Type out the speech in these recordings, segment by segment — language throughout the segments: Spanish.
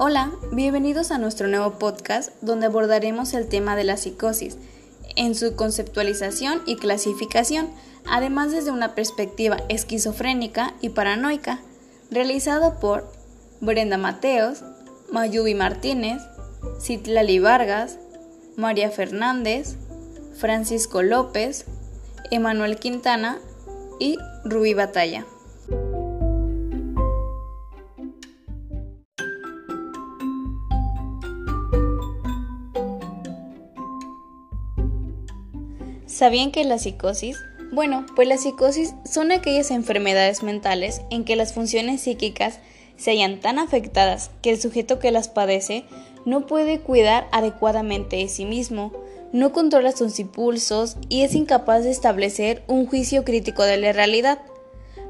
Hola, bienvenidos a nuestro nuevo podcast donde abordaremos el tema de la psicosis en su conceptualización y clasificación, además desde una perspectiva esquizofrénica y paranoica, realizado por Brenda Mateos, Mayubi Martínez, Citlali Vargas, María Fernández, Francisco López, Emanuel Quintana y Rubí Batalla. ¿Sabían que la psicosis? Bueno, pues la psicosis son aquellas enfermedades mentales en que las funciones psíquicas se hallan tan afectadas que el sujeto que las padece no puede cuidar adecuadamente de sí mismo, no controla sus impulsos y es incapaz de establecer un juicio crítico de la realidad.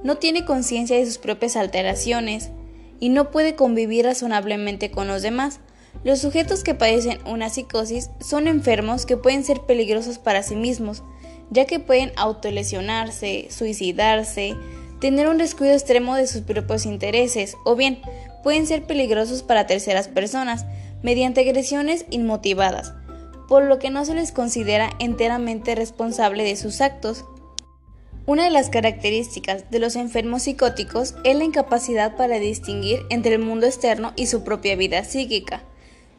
No tiene conciencia de sus propias alteraciones y no puede convivir razonablemente con los demás. Los sujetos que padecen una psicosis son enfermos que pueden ser peligrosos para sí mismos, ya que pueden autolesionarse, suicidarse, tener un descuido extremo de sus propios intereses o bien pueden ser peligrosos para terceras personas mediante agresiones inmotivadas, por lo que no se les considera enteramente responsable de sus actos. Una de las características de los enfermos psicóticos es la incapacidad para distinguir entre el mundo externo y su propia vida psíquica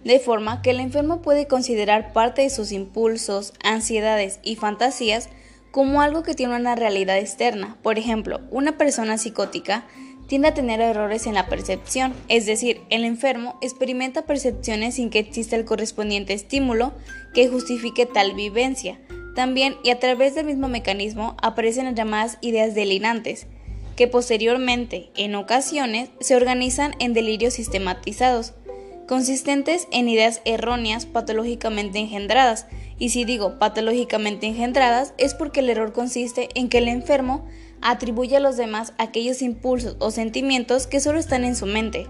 de forma que el enfermo puede considerar parte de sus impulsos, ansiedades y fantasías como algo que tiene una realidad externa. Por ejemplo, una persona psicótica tiende a tener errores en la percepción, es decir, el enfermo experimenta percepciones sin que exista el correspondiente estímulo que justifique tal vivencia. También, y a través del mismo mecanismo, aparecen las llamadas ideas delirantes, que posteriormente, en ocasiones, se organizan en delirios sistematizados, consistentes en ideas erróneas patológicamente engendradas. Y si digo patológicamente engendradas es porque el error consiste en que el enfermo atribuye a los demás aquellos impulsos o sentimientos que solo están en su mente,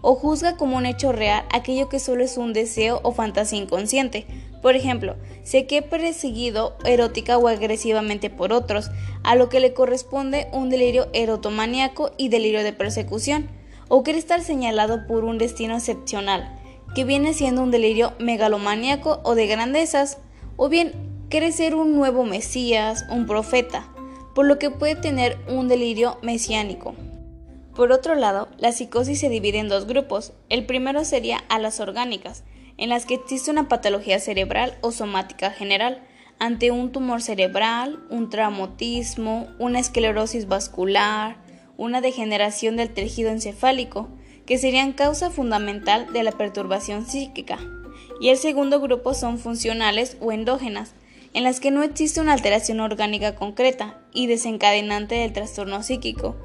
o juzga como un hecho real aquello que solo es un deseo o fantasía inconsciente. Por ejemplo, sé que he perseguido erótica o agresivamente por otros, a lo que le corresponde un delirio erotomaníaco y delirio de persecución o quiere estar señalado por un destino excepcional, que viene siendo un delirio megalomaníaco o de grandezas, o bien quiere ser un nuevo Mesías, un profeta, por lo que puede tener un delirio mesiánico. Por otro lado, la psicosis se divide en dos grupos. El primero sería a las orgánicas, en las que existe una patología cerebral o somática general, ante un tumor cerebral, un traumatismo, una esclerosis vascular, una degeneración del tejido encefálico, que serían causa fundamental de la perturbación psíquica, y el segundo grupo son funcionales o endógenas, en las que no existe una alteración orgánica concreta y desencadenante del trastorno psíquico,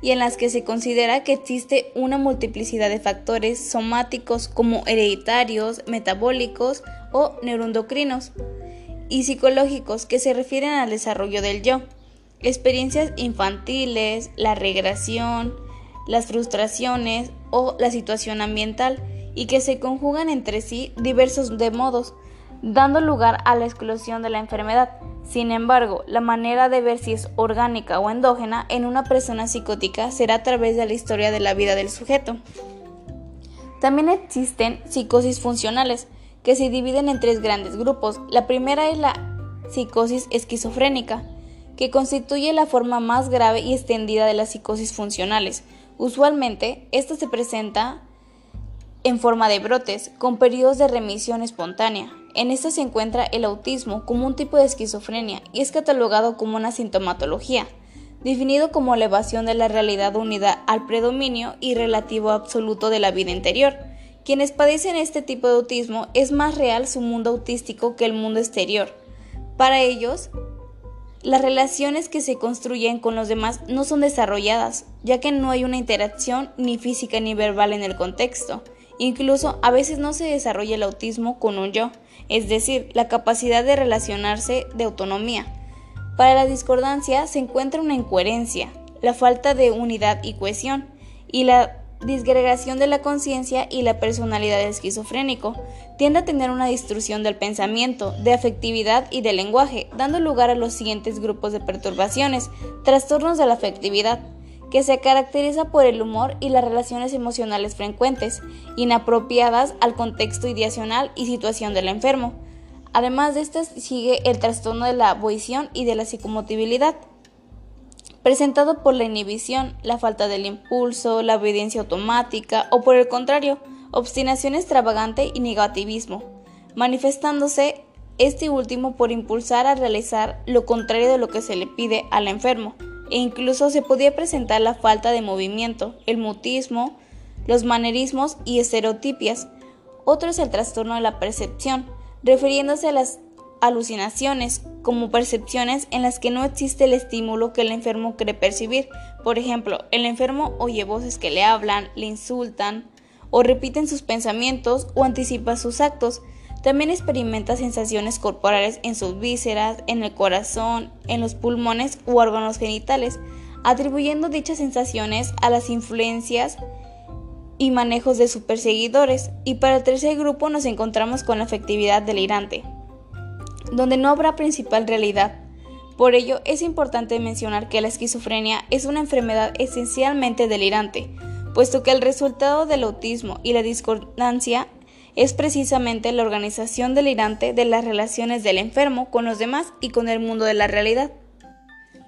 y en las que se considera que existe una multiplicidad de factores somáticos como hereditarios, metabólicos o neuroendocrinos, y psicológicos que se refieren al desarrollo del yo experiencias infantiles, la regresión, las frustraciones o la situación ambiental y que se conjugan entre sí diversos de modos, dando lugar a la exclusión de la enfermedad. Sin embargo, la manera de ver si es orgánica o endógena en una persona psicótica será a través de la historia de la vida del sujeto. También existen psicosis funcionales, que se dividen en tres grandes grupos. La primera es la psicosis esquizofrénica, que constituye la forma más grave y extendida de las psicosis funcionales. Usualmente, esta se presenta en forma de brotes, con periodos de remisión espontánea. En esta se encuentra el autismo como un tipo de esquizofrenia y es catalogado como una sintomatología, definido como elevación de la realidad unida al predominio y relativo absoluto de la vida interior. Quienes padecen este tipo de autismo es más real su mundo autístico que el mundo exterior. Para ellos, las relaciones que se construyen con los demás no son desarrolladas, ya que no hay una interacción ni física ni verbal en el contexto. Incluso a veces no se desarrolla el autismo con un yo, es decir, la capacidad de relacionarse de autonomía. Para la discordancia se encuentra una incoherencia, la falta de unidad y cohesión, y la disgregación de la conciencia y la personalidad esquizofrénico. Tiende a tener una destrucción del pensamiento, de afectividad y del lenguaje, dando lugar a los siguientes grupos de perturbaciones, trastornos de la afectividad, que se caracteriza por el humor y las relaciones emocionales frecuentes, inapropiadas al contexto ideacional y situación del enfermo. Además de estas sigue el trastorno de la boición y de la psicomotibilidad, presentado por la inhibición, la falta del impulso, la obediencia automática o por el contrario, obstinación extravagante y negativismo, manifestándose este último por impulsar a realizar lo contrario de lo que se le pide al enfermo, e incluso se podía presentar la falta de movimiento, el mutismo, los manerismos y estereotipias. Otro es el trastorno de la percepción, refiriéndose a las alucinaciones como percepciones en las que no existe el estímulo que el enfermo cree percibir. Por ejemplo, el enfermo oye voces que le hablan, le insultan o repiten sus pensamientos o anticipa sus actos. También experimenta sensaciones corporales en sus vísceras, en el corazón, en los pulmones u órganos genitales, atribuyendo dichas sensaciones a las influencias y manejos de sus perseguidores. Y para el tercer grupo nos encontramos con la afectividad delirante, donde no habrá principal realidad. Por ello, es importante mencionar que la esquizofrenia es una enfermedad esencialmente delirante, puesto que el resultado del autismo y la discordancia es precisamente la organización delirante de las relaciones del enfermo con los demás y con el mundo de la realidad.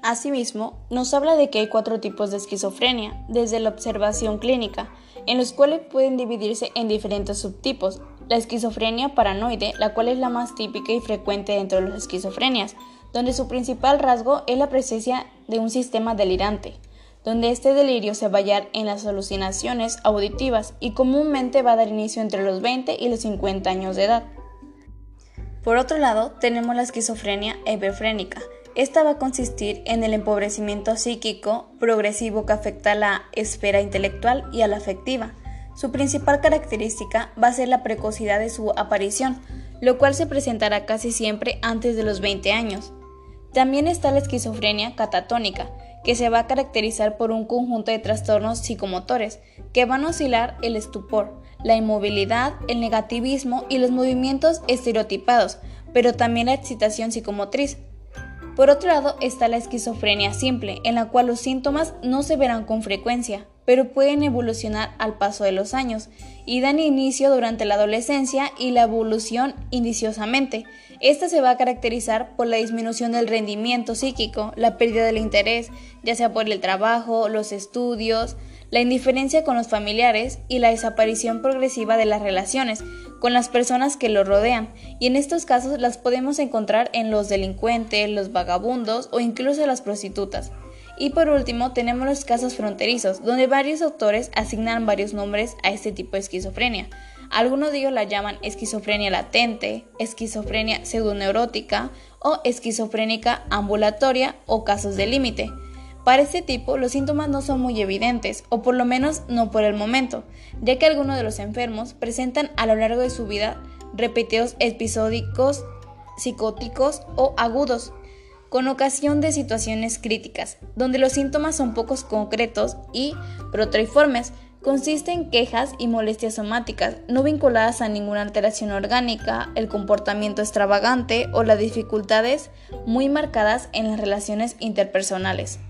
Asimismo, nos habla de que hay cuatro tipos de esquizofrenia, desde la observación clínica, en los cuales pueden dividirse en diferentes subtipos. La esquizofrenia paranoide, la cual es la más típica y frecuente dentro de las esquizofrenias, donde su principal rasgo es la presencia de un sistema delirante donde este delirio se va a hallar en las alucinaciones auditivas y comúnmente va a dar inicio entre los 20 y los 50 años de edad. Por otro lado, tenemos la esquizofrenia hebefrénica. Esta va a consistir en el empobrecimiento psíquico progresivo que afecta a la esfera intelectual y a la afectiva. Su principal característica va a ser la precocidad de su aparición, lo cual se presentará casi siempre antes de los 20 años. También está la esquizofrenia catatónica, que se va a caracterizar por un conjunto de trastornos psicomotores que van a oscilar el estupor, la inmovilidad, el negativismo y los movimientos estereotipados, pero también la excitación psicomotriz. Por otro lado está la esquizofrenia simple, en la cual los síntomas no se verán con frecuencia, pero pueden evolucionar al paso de los años y dan inicio durante la adolescencia y la evolución indiciosamente. Esta se va a caracterizar por la disminución del rendimiento psíquico, la pérdida del interés, ya sea por el trabajo, los estudios, la indiferencia con los familiares y la desaparición progresiva de las relaciones con las personas que lo rodean, y en estos casos las podemos encontrar en los delincuentes, los vagabundos o incluso las prostitutas. Y por último, tenemos los casos fronterizos, donde varios autores asignan varios nombres a este tipo de esquizofrenia. Algunos de ellos la llaman esquizofrenia latente, esquizofrenia pseudoneurótica o esquizofrénica ambulatoria o casos de límite. Para este tipo, los síntomas no son muy evidentes, o por lo menos no por el momento, ya que algunos de los enfermos presentan a lo largo de su vida repetidos episódicos psicóticos o agudos, con ocasión de situaciones críticas, donde los síntomas son pocos concretos y protoiformes, consiste en quejas y molestias somáticas no vinculadas a ninguna alteración orgánica, el comportamiento extravagante o las dificultades muy marcadas en las relaciones interpersonales.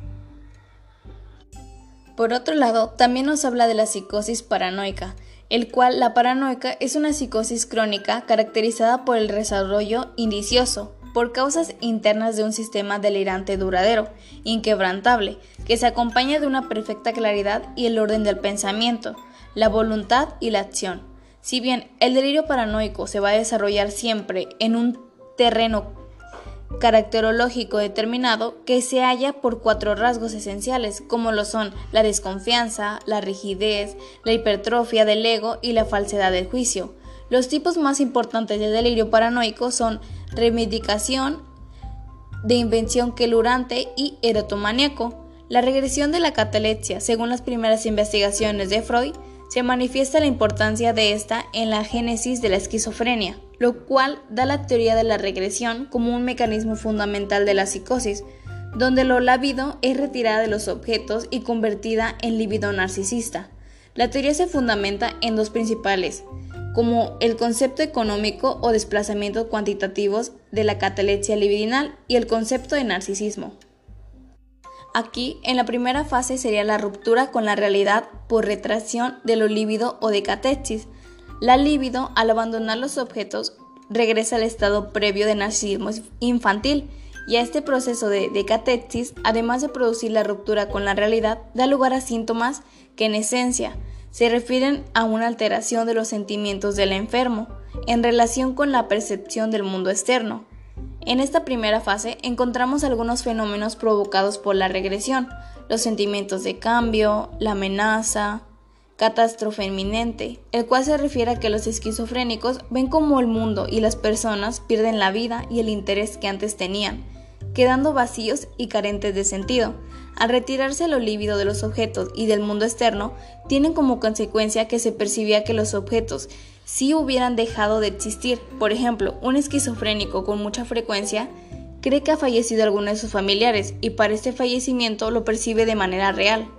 Por otro lado, también nos habla de la psicosis paranoica, el cual la paranoica es una psicosis crónica caracterizada por el desarrollo indicioso, por causas internas de un sistema delirante duradero, inquebrantable, que se acompaña de una perfecta claridad y el orden del pensamiento, la voluntad y la acción. Si bien el delirio paranoico se va a desarrollar siempre en un terreno caracterológico determinado que se halla por cuatro rasgos esenciales, como lo son la desconfianza, la rigidez, la hipertrofia del ego y la falsedad del juicio. Los tipos más importantes de delirio paranoico son remedicación, de invención quelurante y erotomaníaco. La regresión de la catalepsia, según las primeras investigaciones de Freud, se manifiesta la importancia de esta en la génesis de la esquizofrenia, lo cual da la teoría de la regresión como un mecanismo fundamental de la psicosis, donde lo lábido es retirada de los objetos y convertida en libido narcisista. La teoría se fundamenta en dos principales, como el concepto económico o desplazamientos cuantitativos de la catalepsia libidinal y el concepto de narcisismo. Aquí, en la primera fase sería la ruptura con la realidad por retracción de lo líbido o de. La libido, al abandonar los objetos, regresa al estado previo de narcisismo infantil. Y a este proceso de decatesis, además de producir la ruptura con la realidad, da lugar a síntomas que en esencia se refieren a una alteración de los sentimientos del enfermo en relación con la percepción del mundo externo, en esta primera fase encontramos algunos fenómenos provocados por la regresión, los sentimientos de cambio, la amenaza, catástrofe inminente, el cual se refiere a que los esquizofrénicos ven como el mundo y las personas pierden la vida y el interés que antes tenían, quedando vacíos y carentes de sentido. Al retirarse lo lívido de los objetos y del mundo externo, tienen como consecuencia que se percibía que los objetos si hubieran dejado de existir. Por ejemplo, un esquizofrénico con mucha frecuencia cree que ha fallecido alguno de sus familiares y para este fallecimiento lo percibe de manera real.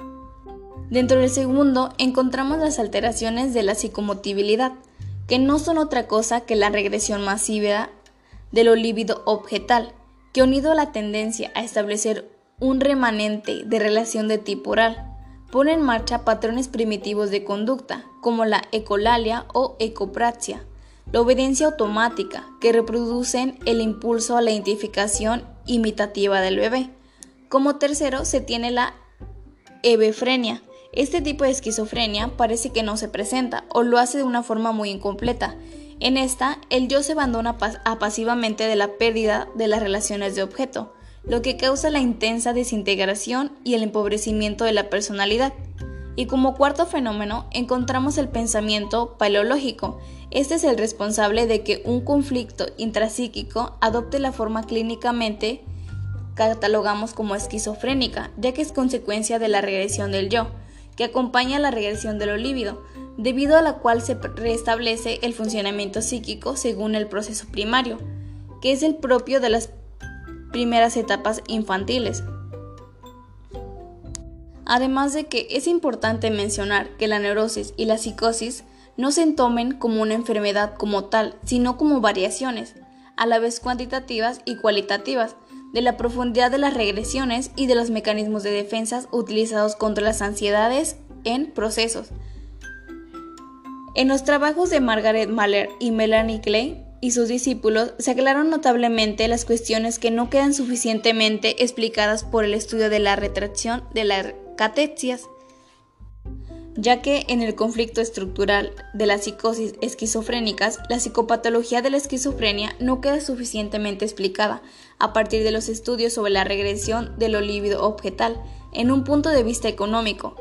Dentro del segundo encontramos las alteraciones de la psicomotibilidad, que no son otra cosa que la regresión masiva de lo líbido objetal, que unido a la tendencia a establecer un remanente de relación de tipo oral, pone en marcha patrones primitivos de conducta, como la ecolalia o ecopraxia, la obediencia automática, que reproducen el impulso a la identificación imitativa del bebé. Como tercero se tiene la hebefrenia. Este tipo de esquizofrenia parece que no se presenta o lo hace de una forma muy incompleta. En esta, el yo se abandona pasivamente de la pérdida de las relaciones de objeto, lo que causa la intensa desintegración y el empobrecimiento de la personalidad. Y como cuarto fenómeno encontramos el pensamiento paleológico. Este es el responsable de que un conflicto intrapsíquico adopte la forma clínicamente catalogamos como esquizofrénica, ya que es consecuencia de la regresión del yo, que acompaña la regresión de lo líbido, debido a la cual se restablece el funcionamiento psíquico según el proceso primario, que es el propio de las primeras etapas infantiles. Además de que es importante mencionar que la neurosis y la psicosis no se tomen como una enfermedad como tal, sino como variaciones, a la vez cuantitativas y cualitativas, de la profundidad de las regresiones y de los mecanismos de defensa utilizados contra las ansiedades en procesos. En los trabajos de Margaret Mahler y Melanie Clay y sus discípulos se aclararon notablemente las cuestiones que no quedan suficientemente explicadas por el estudio de la retracción de las catetsias, ya que en el conflicto estructural de las psicosis esquizofrénicas, la psicopatología de la esquizofrenia no queda suficientemente explicada a partir de los estudios sobre la regresión de lo líbido objetal en un punto de vista económico,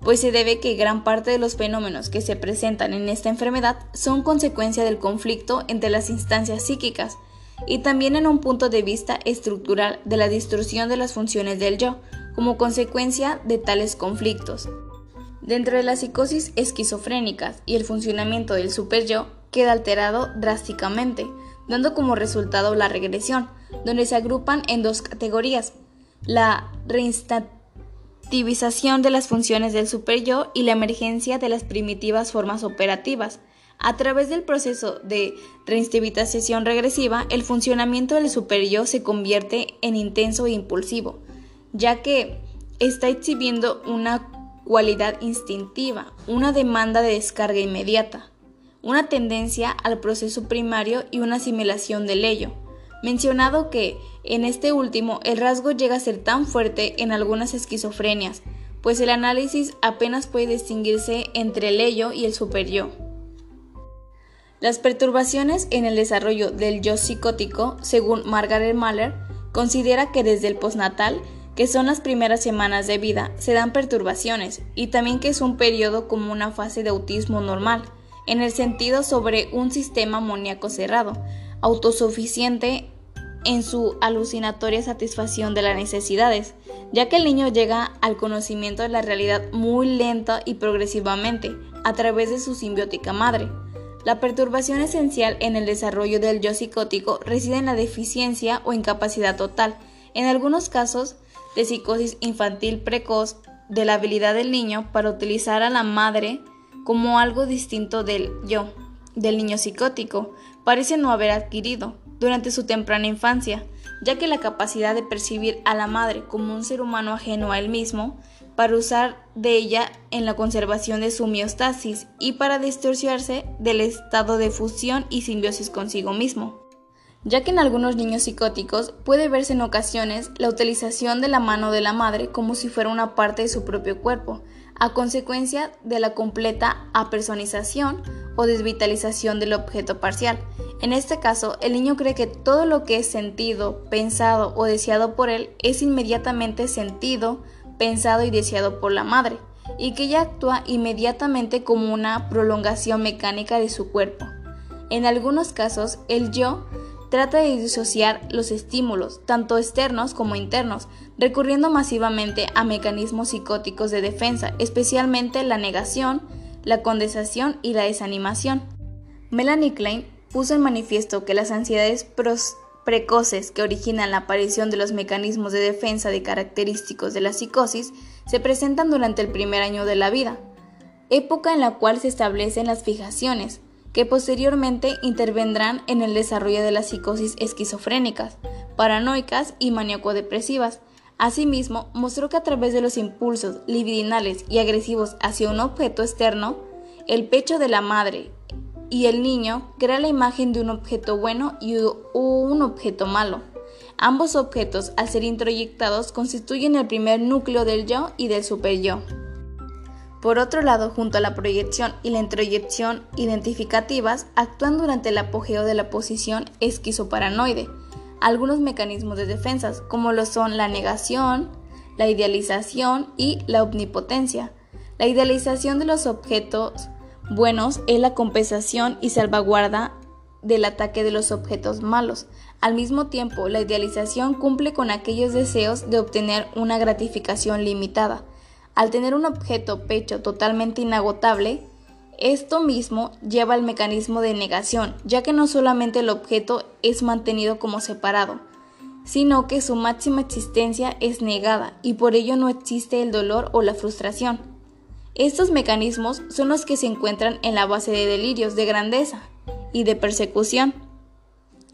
pues se debe que gran parte de los fenómenos que se presentan en esta enfermedad son consecuencia del conflicto entre las instancias psíquicas y también en un punto de vista estructural de la distorsión de las funciones del yo como consecuencia de tales conflictos. Dentro de las psicosis esquizofrénicas y el funcionamiento del superyo queda alterado drásticamente, dando como resultado la regresión, donde se agrupan en dos categorías, la reinstante activización de las funciones del superyo y la emergencia de las primitivas formas operativas. A través del proceso de reinstabilización regresiva, el funcionamiento del superyo se convierte en intenso e impulsivo, ya que está exhibiendo una cualidad instintiva, una demanda de descarga inmediata, una tendencia al proceso primario y una asimilación del ello mencionado que, en este último, el rasgo llega a ser tan fuerte en algunas esquizofrenias, pues el análisis apenas puede distinguirse entre el ello y el superyo. Las perturbaciones en el desarrollo del yo psicótico, según Margaret Mahler, considera que desde el postnatal, que son las primeras semanas de vida, se dan perturbaciones y también que es un periodo como una fase de autismo normal, en el sentido sobre un sistema amoníaco cerrado, autosuficiente en su alucinatoria satisfacción de las necesidades, ya que el niño llega al conocimiento de la realidad muy lenta y progresivamente a través de su simbiótica madre. La perturbación esencial en el desarrollo del yo psicótico reside en la deficiencia o incapacidad total, en algunos casos de psicosis infantil precoz, de la habilidad del niño para utilizar a la madre como algo distinto del yo, del niño psicótico, parece no haber adquirido durante su temprana infancia, ya que la capacidad de percibir a la madre como un ser humano ajeno a él mismo, para usar de ella en la conservación de su miostasis y para distorsionarse del estado de fusión y simbiosis consigo mismo. Ya que en algunos niños psicóticos puede verse en ocasiones la utilización de la mano de la madre como si fuera una parte de su propio cuerpo, a consecuencia de la completa apersonización o desvitalización del objeto parcial. En este caso, el niño cree que todo lo que es sentido, pensado o deseado por él es inmediatamente sentido, pensado y deseado por la madre, y que ella actúa inmediatamente como una prolongación mecánica de su cuerpo. En algunos casos, el yo trata de disociar los estímulos, tanto externos como internos, recurriendo masivamente a mecanismos psicóticos de defensa, especialmente la negación, la condensación y la desanimación. Melanie Klein puso en manifiesto que las ansiedades precoces que originan la aparición de los mecanismos de defensa de característicos de la psicosis se presentan durante el primer año de la vida, época en la cual se establecen las fijaciones, que posteriormente intervendrán en el desarrollo de las psicosis esquizofrénicas, paranoicas y maníaco-depresivas. Asimismo, mostró que a través de los impulsos libidinales y agresivos hacia un objeto externo, el pecho de la madre y el niño crea la imagen de un objeto bueno y un objeto malo. Ambos objetos, al ser introyectados, constituyen el primer núcleo del yo y del superyo. Por otro lado, junto a la proyección y la introyección identificativas, actúan durante el apogeo de la posición esquizoparanoide algunos mecanismos de defensa, como lo son la negación, la idealización y la omnipotencia. La idealización de los objetos buenos es la compensación y salvaguarda del ataque de los objetos malos. Al mismo tiempo, la idealización cumple con aquellos deseos de obtener una gratificación limitada. Al tener un objeto pecho totalmente inagotable, esto mismo lleva al mecanismo de negación, ya que no solamente el objeto es mantenido como separado, sino que su máxima existencia es negada y por ello no existe el dolor o la frustración. Estos mecanismos son los que se encuentran en la base de delirios de grandeza y de persecución,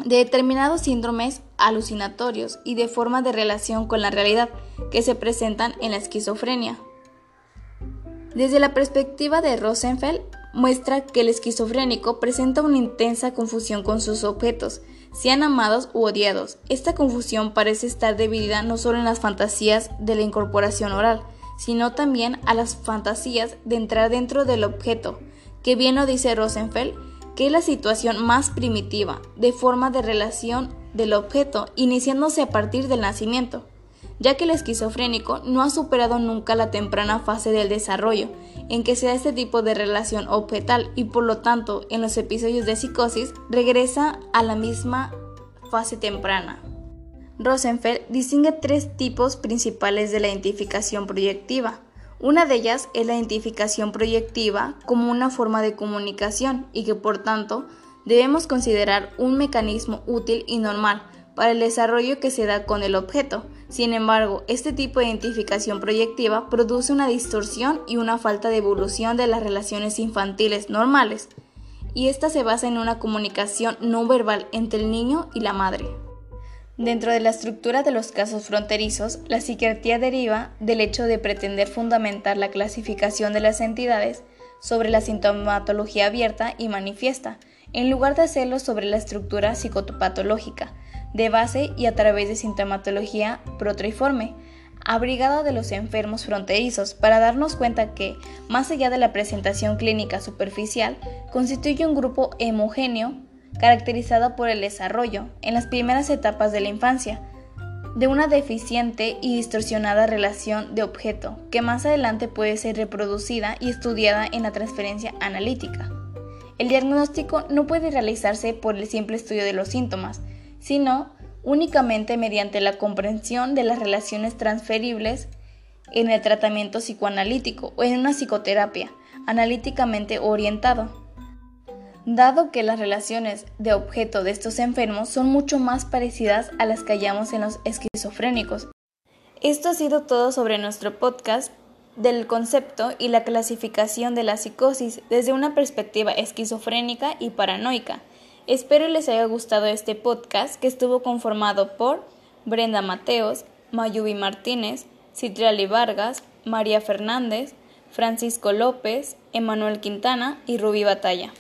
de determinados síndromes alucinatorios y de forma de relación con la realidad que se presentan en la esquizofrenia. Desde la perspectiva de Rosenfeld, muestra que el esquizofrénico presenta una intensa confusión con sus objetos, sean amados u odiados. Esta confusión parece estar dividida no solo en las fantasías de la incorporación oral, sino también a las fantasías de entrar dentro del objeto, que bien lo dice Rosenfeld, que es la situación más primitiva, de forma de relación del objeto, iniciándose a partir del nacimiento ya que el esquizofrénico no ha superado nunca la temprana fase del desarrollo, en que se da este tipo de relación objetal y por lo tanto en los episodios de psicosis regresa a la misma fase temprana. Rosenfeld distingue tres tipos principales de la identificación proyectiva. Una de ellas es la identificación proyectiva como una forma de comunicación y que por tanto debemos considerar un mecanismo útil y normal para el desarrollo que se da con el objeto, sin embargo, este tipo de identificación proyectiva produce una distorsión y una falta de evolución de las relaciones infantiles normales, y esta se basa en una comunicación no verbal entre el niño y la madre. Dentro de la estructura de los casos fronterizos, la psiquiatría deriva del hecho de pretender fundamentar la clasificación de las entidades sobre la sintomatología abierta y manifiesta, en lugar de hacerlo sobre la estructura psicopatológica, de base y a través de sintomatología protoiforme, abrigada de los enfermos fronterizos, para darnos cuenta que, más allá de la presentación clínica superficial, constituye un grupo homogéneo caracterizado por el desarrollo, en las primeras etapas de la infancia, de una deficiente y distorsionada relación de objeto, que más adelante puede ser reproducida y estudiada en la transferencia analítica. El diagnóstico no puede realizarse por el simple estudio de los síntomas, sino únicamente mediante la comprensión de las relaciones transferibles en el tratamiento psicoanalítico o en una psicoterapia analíticamente orientado. Dado que las relaciones de objeto de estos enfermos son mucho más parecidas a las que hallamos en los esquizofrénicos. Esto ha sido todo sobre nuestro podcast del concepto y la clasificación de la psicosis desde una perspectiva esquizofrénica y paranoica. Espero les haya gustado este podcast que estuvo conformado por Brenda Mateos, Mayubi Martínez, Citrali Vargas, María Fernández, Francisco López, Emanuel Quintana y Rubí Batalla.